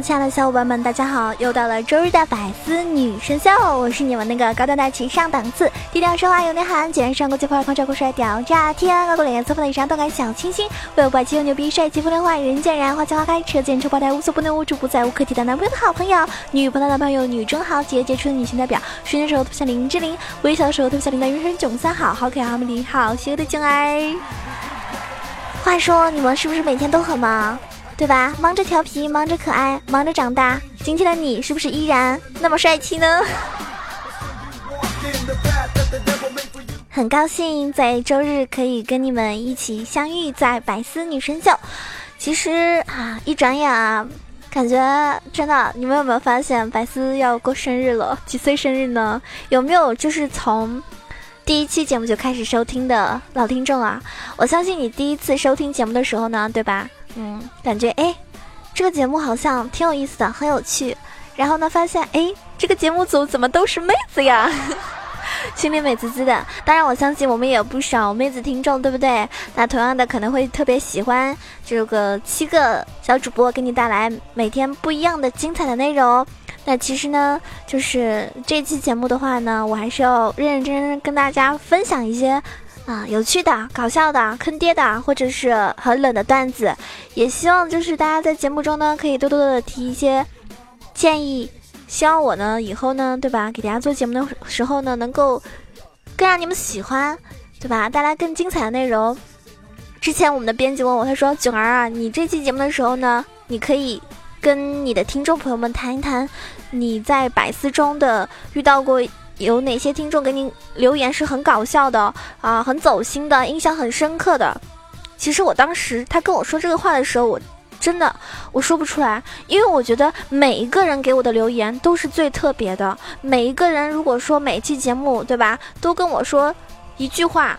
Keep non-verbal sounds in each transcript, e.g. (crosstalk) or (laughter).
亲爱的小伙伴们，大家好！又到了周日的百思女神秀，我是你们那个高端大气上档次、低调奢华有内涵、简约上国际范儿、狂拽酷帅屌炸天、高过脸、颜色风的以上动感小清新、外表霸气又牛逼、帅气风流坏、人见人爱、花见花开、车见车爆胎、无所不能、无处不在、无可替代男朋友的好朋友、女朋友的男朋友、女中豪杰、杰出的女性代表、瞬间时候特别像林志玲、微笑的时候特别像林黛玉、人生囧三好、好可爱、好美丽、好邪恶的囧儿。话说，你们是不是每天都很忙？对吧？忙着调皮，忙着可爱，忙着长大。今天的你是不是依然那么帅气呢？很高兴在周日可以跟你们一起相遇在百思女神秀。其实啊，一转眼啊，感觉真的，你们有没有发现百思要过生日了？几岁生日呢？有没有就是从第一期节目就开始收听的老听众啊？我相信你第一次收听节目的时候呢，对吧？嗯，感觉哎，这个节目好像挺有意思的，很有趣。然后呢，发现哎，这个节目组怎么都是妹子呀？(laughs) 心里美滋滋的。当然，我相信我们也有不少妹子听众，对不对？那同样的，可能会特别喜欢这个七个小主播给你带来每天不一样的精彩的内容。那其实呢，就是这期节目的话呢，我还是要认认真真跟大家分享一些。啊，有趣的、搞笑的、坑爹的，或者是很冷的段子，也希望就是大家在节目中呢，可以多多的提一些建议，希望我呢以后呢，对吧，给大家做节目的时候呢，能够更让你们喜欢，对吧，带来更精彩的内容。之前我们的编辑问我，他说：“囧儿啊，你这期节目的时候呢，你可以跟你的听众朋友们谈一谈你在百思中的遇到过。”有哪些听众给你留言是很搞笑的啊，很走心的，印象很深刻的？其实我当时他跟我说这个话的时候，我真的我说不出来，因为我觉得每一个人给我的留言都是最特别的。每一个人如果说每期节目对吧，都跟我说一句话，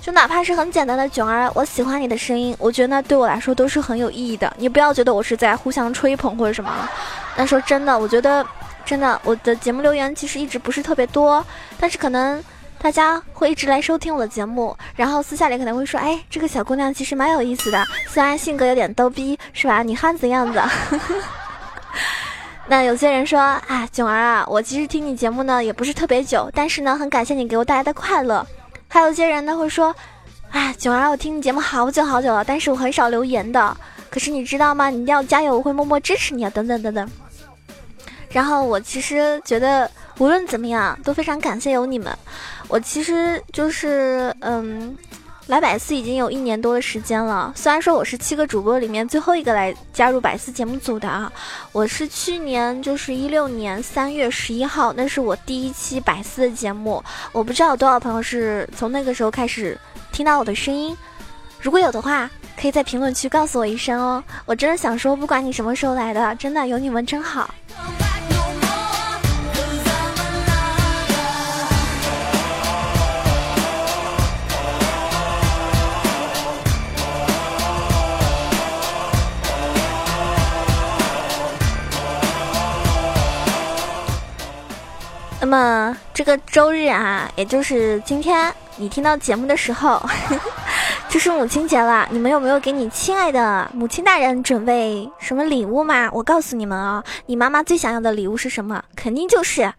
就哪怕是很简单的“囧儿，我喜欢你的声音”，我觉得那对我来说都是很有意义的。你不要觉得我是在互相吹捧或者什么。那说真的，我觉得。真的，我的节目留言其实一直不是特别多，但是可能大家会一直来收听我的节目，然后私下里可能会说，哎，这个小姑娘其实蛮有意思的，虽然性格有点逗逼，是吧？女汉子样子。(laughs) 那有些人说，啊，囧儿啊，我其实听你节目呢也不是特别久，但是呢很感谢你给我带来的快乐。还有些人呢会说，啊，囧儿，我听你节目好久好久了，但是我很少留言的，可是你知道吗？你一定要加油，我会默默支持你啊，等等等等。然后我其实觉得无论怎么样都非常感谢有你们。我其实就是嗯，来百思已经有一年多的时间了。虽然说我是七个主播里面最后一个来加入百思节目组的啊，我是去年就是一六年三月十一号，那是我第一期百思的节目。我不知道有多少朋友是从那个时候开始听到我的声音，如果有的话，可以在评论区告诉我一声哦。我真的想说，不管你什么时候来的，真的有你们真好。那么这个周日啊，也就是今天你听到节目的时候，(laughs) 就是母亲节了。你们有没有给你亲爱的母亲大人准备什么礼物吗？我告诉你们啊，你妈妈最想要的礼物是什么？肯定就是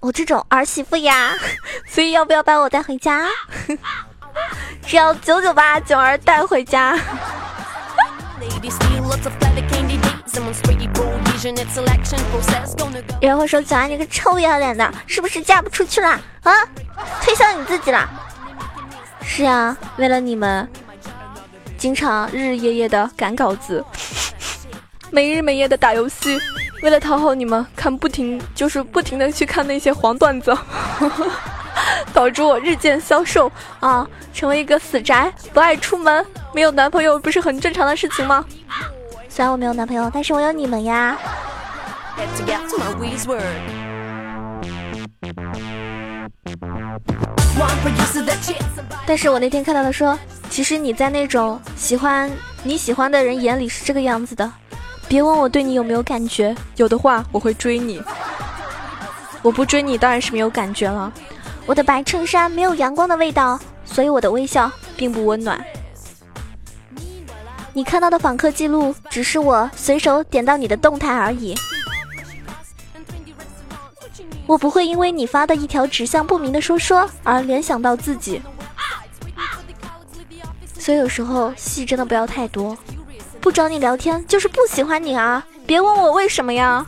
我这种儿媳妇呀。(laughs) 所以要不要把我带回家？只要九九八九儿带回家。有人会说：“小安，你个臭不要脸的，是不是嫁不出去了啊？推销你自己了？”是呀，为了你们，经常日日夜夜的赶稿子，(laughs) 没日没夜的打游戏，为了讨好你们，看不停就是不停的去看那些黄段子，(laughs) 导致我日渐消瘦啊，成为一个死宅，不爱出门，没有男朋友不是很正常的事情吗？虽然我没有男朋友，但是我有你们呀。但是我那天看到他说，其实你在那种喜欢你喜欢的人眼里是这个样子的。别问我对你有没有感觉，有的话我会追你。我不追你当然是没有感觉了。我的白衬衫没有阳光的味道，所以我的微笑并不温暖。你看到的访客记录只是我随手点到你的动态而已。我不会因为你发的一条指向不明的说说而联想到自己，所以有时候戏真的不要太多。不找你聊天就是不喜欢你啊！别问我为什么呀。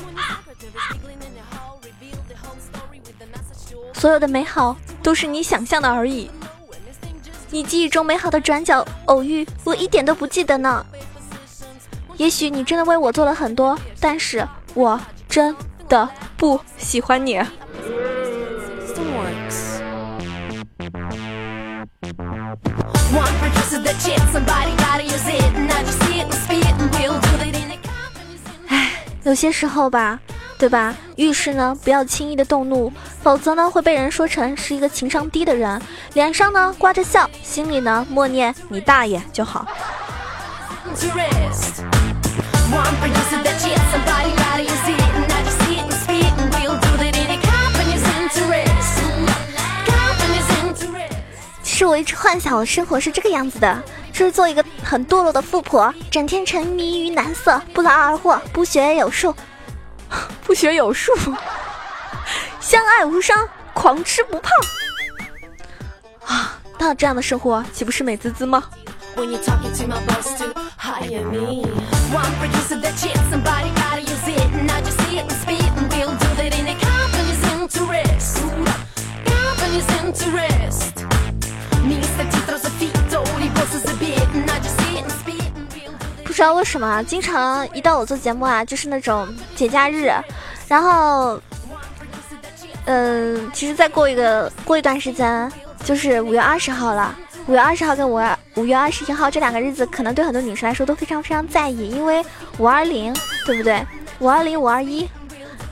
所有的美好都是你想象的而已。你记忆中美好的转角偶遇，我一点都不记得呢。也许你真的为我做了很多，但是我真的。不喜欢你。唉，有些时候吧，对吧？遇事呢，不要轻易的动怒，否则呢，会被人说成是一个情商低的人。脸上呢挂着笑，心里呢默念你大爷就好。是我一直幻想的生活是这个样子的，就是做一个很堕落的富婆，整天沉迷于男色，不劳而获，不学有术，不学有术，(laughs) 相爱无伤，狂吃不胖啊！那这样的生活岂不是美滋滋吗？不知道为什么，经常一到我做节目啊，就是那种节假日，然后，嗯，其实再过一个过一段时间，就是五月二十号了。五月二十号跟五月五月二十一号这两个日子，可能对很多女生来说都非常非常在意，因为五二零，对不对？五二零，五二一。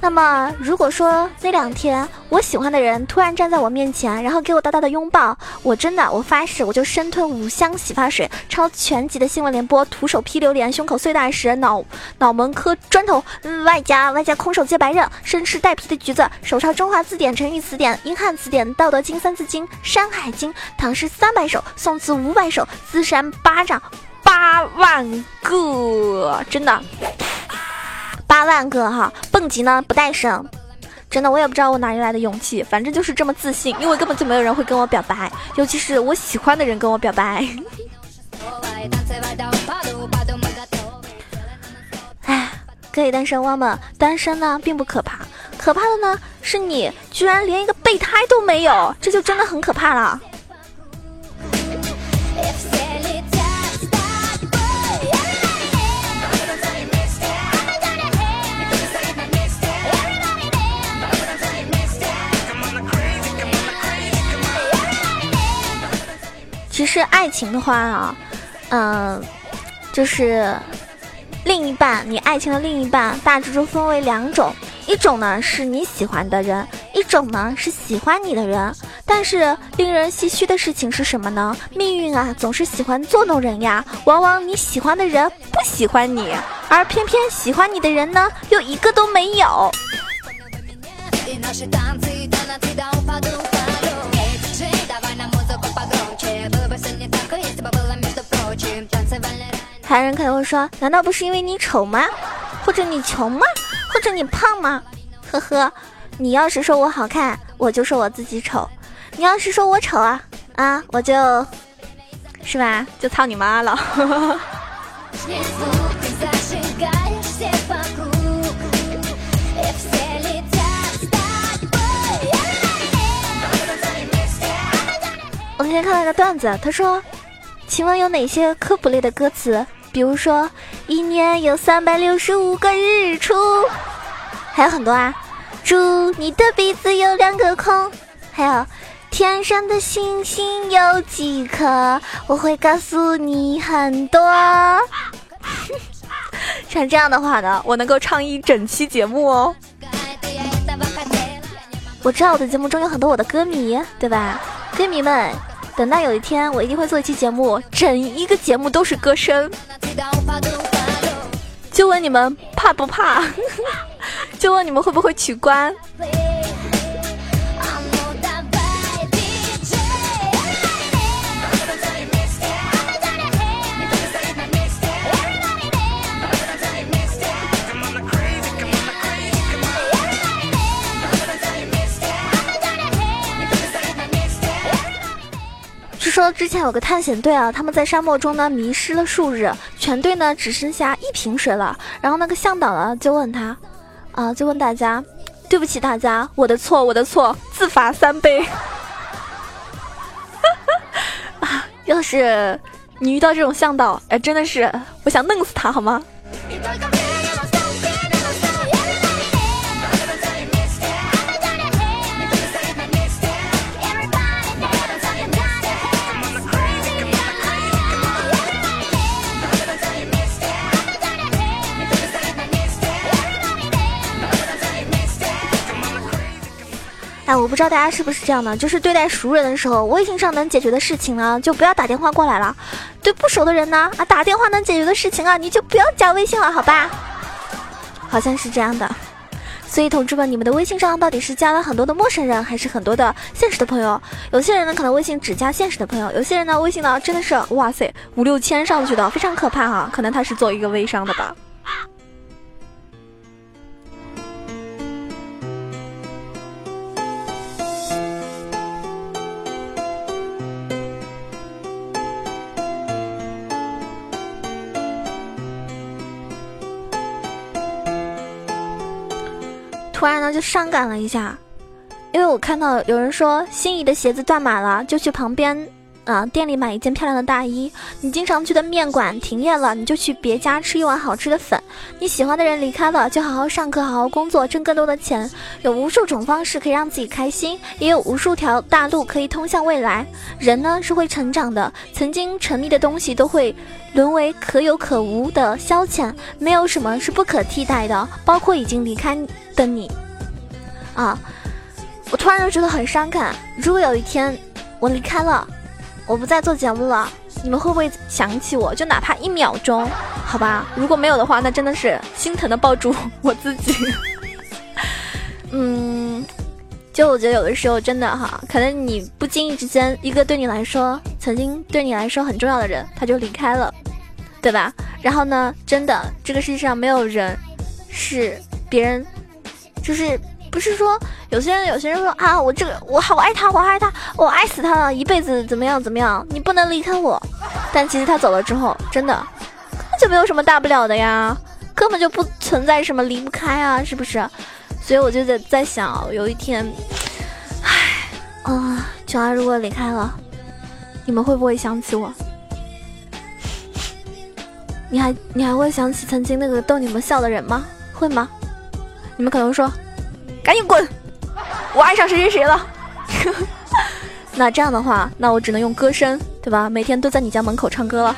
那么，如果说那两天我喜欢的人突然站在我面前，然后给我大大的拥抱，我真的，我发誓，我就生吞五箱洗发水，抄全集的新闻联播，徒手劈榴莲，胸口碎大石，脑脑门磕砖头，外加外加空手接白刃，生吃带皮的橘子，手抄中华字典、成语词典、英汉词典、道德经、三字经、山海经，唐诗三百首，宋词五百首，自扇巴掌八万个，真的。八万个哈，蹦极呢不带绳，真的我也不知道我哪里来的勇气，反正就是这么自信，因为根本就没有人会跟我表白，尤其是我喜欢的人跟我表白。哎，各位单身汪们，单身呢并不可怕，可怕的呢是你居然连一个备胎都没有，这就真的很可怕了。爱情的话啊，嗯，就是另一半，你爱情的另一半大致就分为两种，一种呢是你喜欢的人，一种呢是喜欢你的人。但是令人唏嘘的事情是什么呢？命运啊，总是喜欢捉弄人呀。往往你喜欢的人不喜欢你，而偏偏喜欢你的人呢，又一个都没有。还有人可能会说：“难道不是因为你丑吗？(laughs) 或者你穷吗？或者你胖吗？”呵呵，你要是说我好看，我就说我自己丑；你要是说我丑啊啊，我就，是吧？就操你妈了！(laughs) 我那天看到一个段子，他说：“请问有哪些科普类的歌词？”比如说，一年有三百六十五个日出，还有很多啊。祝你的鼻子有两个孔，还有天上的星星有几颗，我会告诉你很多。(laughs) 像这样的话呢，我能够唱一整期节目哦。我知道我的节目中有很多我的歌迷，对吧？歌迷们，等到有一天，我一定会做一期节目，整一个节目都是歌声。(laughs) 就问你们怕不怕？(laughs) 就问你们会不会取关？说之前有个探险队啊，他们在沙漠中呢迷失了数日，全队呢只剩下一瓶水了。然后那个向导呢就问他，啊，就问大家，对不起大家，我的错，我的错，自罚三杯。(laughs) 啊，要是你遇到这种向导，哎，真的是，我想弄死他，好吗？哎，我不知道大家是不是这样的，就是对待熟人的时候，微信上能解决的事情呢，就不要打电话过来了；对不熟的人呢，啊，打电话能解决的事情啊，你就不要加微信了，好吧？好像是这样的。所以同志们，你们的微信上到底是加了很多的陌生人，还是很多的现实的朋友？有些人呢，可能微信只加现实的朋友；有些人呢，微信呢真的是哇塞五六千上去的，非常可怕哈。可能他是做一个微商的吧。然呢，就伤感了一下，因为我看到有人说心仪的鞋子断码了，就去旁边啊店里买一件漂亮的大衣。你经常去的面馆停业了，你就去别家吃一碗好吃的粉。你喜欢的人离开了，就好好上课，好好工作，挣更多的钱。有无数种方式可以让自己开心，也有无数条大路可以通向未来。人呢是会成长的，曾经沉迷的东西都会沦为可有可无的消遣，没有什么是不可替代的，包括已经离开。的你，啊！我突然就觉得很伤感。如果有一天我离开了，我不再做节目了，你们会不会想起我？就哪怕一秒钟，好吧？如果没有的话，那真的是心疼的抱住我自己。(laughs) 嗯，就我觉得有的时候真的哈，可能你不经意之间，一个对你来说曾经对你来说很重要的人，他就离开了，对吧？然后呢，真的这个世界上没有人是别人。就是不是说有些人有些人说啊，我这个我好爱他，我爱他，我爱死他了，一辈子怎么样怎么样，你不能离开我。但其实他走了之后，真的根本就没有什么大不了的呀，根本就不存在什么离不开啊，是不是？所以我就在在想，有一天，唉，啊，九儿如果离开了，你们会不会想起我？你还你还会想起曾经那个逗你们笑的人吗？会吗？你们可能说：“赶紧滚！我爱上谁谁谁了。(laughs) ”那这样的话，那我只能用歌声，对吧？每天都在你家门口唱歌了。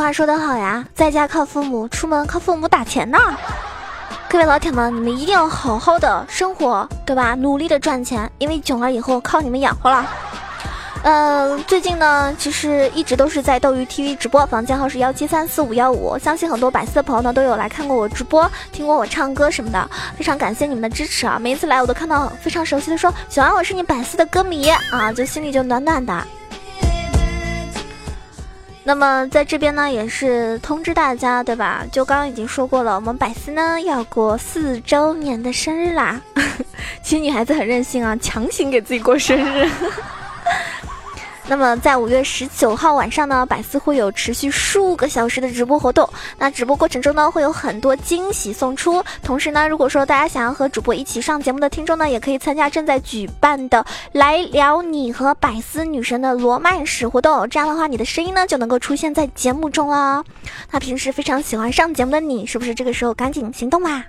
话说得好呀，在家靠父母，出门靠父母打钱呢。各位老铁们，你们一定要好好的生活，对吧？努力的赚钱，因为囧儿以后靠你们养活了。嗯，最近呢，其实一直都是在斗鱼 TV 直播，房间号是幺七三四五幺五。相信很多百思的朋友呢，都有来看过我直播，听过我唱歌什么的，非常感谢你们的支持啊！每一次来，我都看到非常熟悉的说：“小安，我是你百思的歌迷啊！”就心里就暖暖的。那么在这边呢，也是通知大家，对吧？就刚刚已经说过了，我们百思呢要过四周年的生日啦。(laughs) 其实女孩子很任性啊，强行给自己过生日。那么在五月十九号晚上呢，百思会有持续数个小时的直播活动。那直播过程中呢，会有很多惊喜送出。同时呢，如果说大家想要和主播一起上节目的听众呢，也可以参加正在举办的“来聊你和百思女神”的罗曼史活动。这样的话，你的声音呢就能够出现在节目中了。那平时非常喜欢上节目的你，是不是这个时候赶紧行动吧？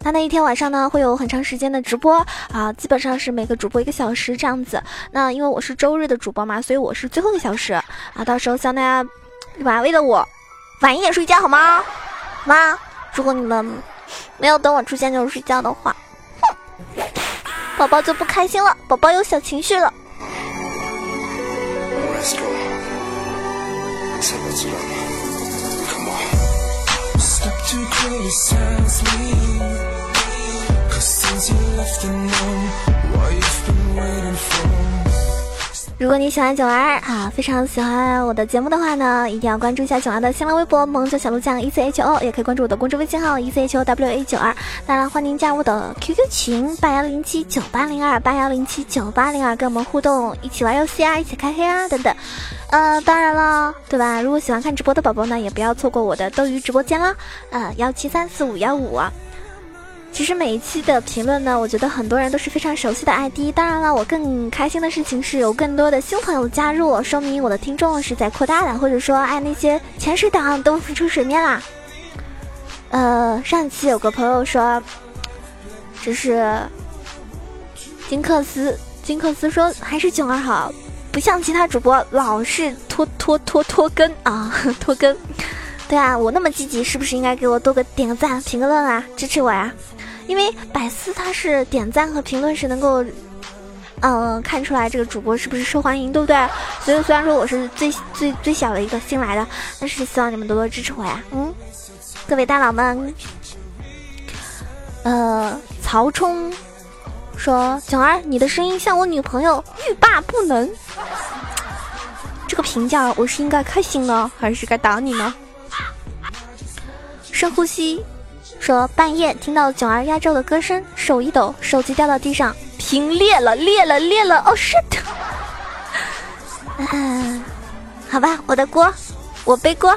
那那一天晚上呢，会有很长时间的直播啊，基本上是每个主播一个小时这样子。那因为我是周日的主播嘛，所以我是最后一个小时啊。到时候希望大家对吧？为了我晚一点睡觉好吗？妈，如果你们没有等我出现就睡觉的话，哼，宝宝就不开心了，宝宝有小情绪了。如果你喜欢九儿啊，非常喜欢我的节目的话呢，一定要关注一下九儿的新浪微博“萌九小鹿酱 E C H O”，也可以关注我的公众微信号 “E C H O W A 九二”。当然，欢迎加入我的 QQ 群八幺零七九八零二八幺零七九八零二，跟我们互动，一起玩游戏啊，一起开黑啊，等等。呃，当然了，对吧？如果喜欢看直播的宝宝呢，也不要错过我的斗鱼直播间啦，呃，幺七三四五幺五。其实每一期的评论呢，我觉得很多人都是非常熟悉的 ID。当然了，我更开心的事情是有更多的新朋友加入，说明我的听众是在扩大的，或者说哎那些潜水党都浮出水面啦。呃，上一期有个朋友说，这是金克斯，金克斯说还是囧儿好，不像其他主播老是拖拖拖拖更啊，(laughs) 拖更。对啊，我那么积极，是不是应该给我多个点个赞、评个论啊，支持我呀？因为百思他是点赞和评论是能够，嗯，看出来这个主播是不是受欢迎，对不对？所以虽然说我是最最最小的一个新来的，但是希望你们多多支持我呀。嗯，各位大佬们，呃，曹冲说：“囧儿，你的声音像我女朋友，欲罢不能。(laughs) ”这个评价我是应该开心呢，还是该打你呢？深呼吸。说半夜听到囧儿压轴的歌声，手一抖，手机掉到地上，屏裂了，裂了，裂了！哦，shit！嗯，好吧，我的锅，我背锅。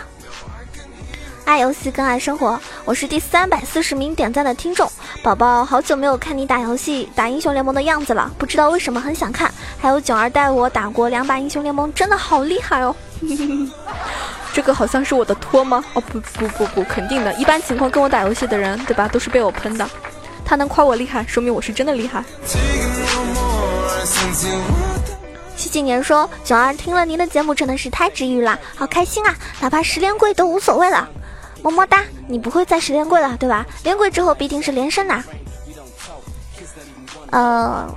爱游戏更爱生活，我是第三百四十名点赞的听众，宝宝，好久没有看你打游戏，打英雄联盟的样子了，不知道为什么很想看。还有囧儿带我打过两把英雄联盟，真的好厉害哦。(laughs) 这个好像是我的托吗？哦不不不不，肯定的。一般情况跟我打游戏的人，对吧，都是被我喷的。他能夸我厉害，说明我是真的厉害。七几年说，九儿听了您的节目真的是太治愈了，好开心啊！哪怕十连跪都无所谓了，么么哒。你不会再十连跪了，对吧？连跪之后必定是连胜呐。呃，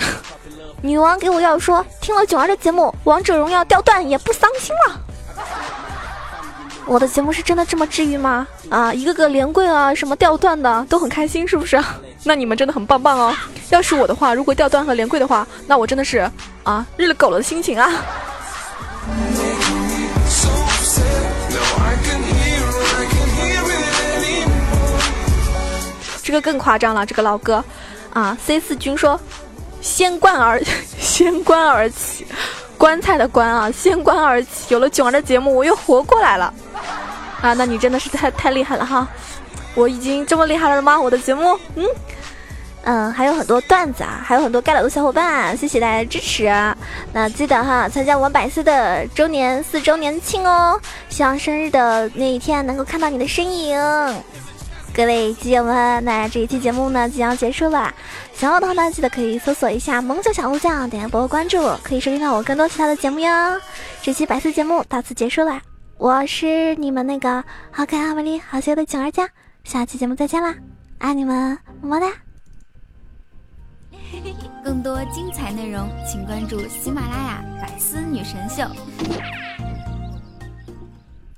(laughs) 女王给我要说，听了九儿的节目，王者荣耀掉段也不伤心了。(laughs) 我的节目是真的这么治愈吗？啊，一个个连跪啊，什么掉段的都很开心，是不是？(laughs) 那你们真的很棒棒哦。要是我的话，如果掉段和连跪的话，那我真的是啊，日了狗了的心情啊。这个更夸张了，这个老哥啊，C 四君说，先冠而 (laughs) 先冠而起。棺材的棺啊，先棺而起。有了囧儿的节目，我又活过来了啊！那你真的是太太厉害了哈！我已经这么厉害了吗？我的节目，嗯嗯，还有很多段子啊，还有很多盖楼的小伙伴，谢谢大家的支持。那记得哈，参加我们百思的周年四周年庆哦！希望生日的那一天能够看到你的身影。各位基友们，那这一期节目呢即将结束了。想要的话呢，记得可以搜索一下“萌九小鹿酱”，点播关注，可以收听到我更多其他的节目哟。这期百思节目到此结束了，我是你们那个好可爱、好美丽、好邪的囧儿酱，下期节目再见啦，爱你们，么么哒。更多精彩内容，请关注喜马拉雅“百思女神秀”。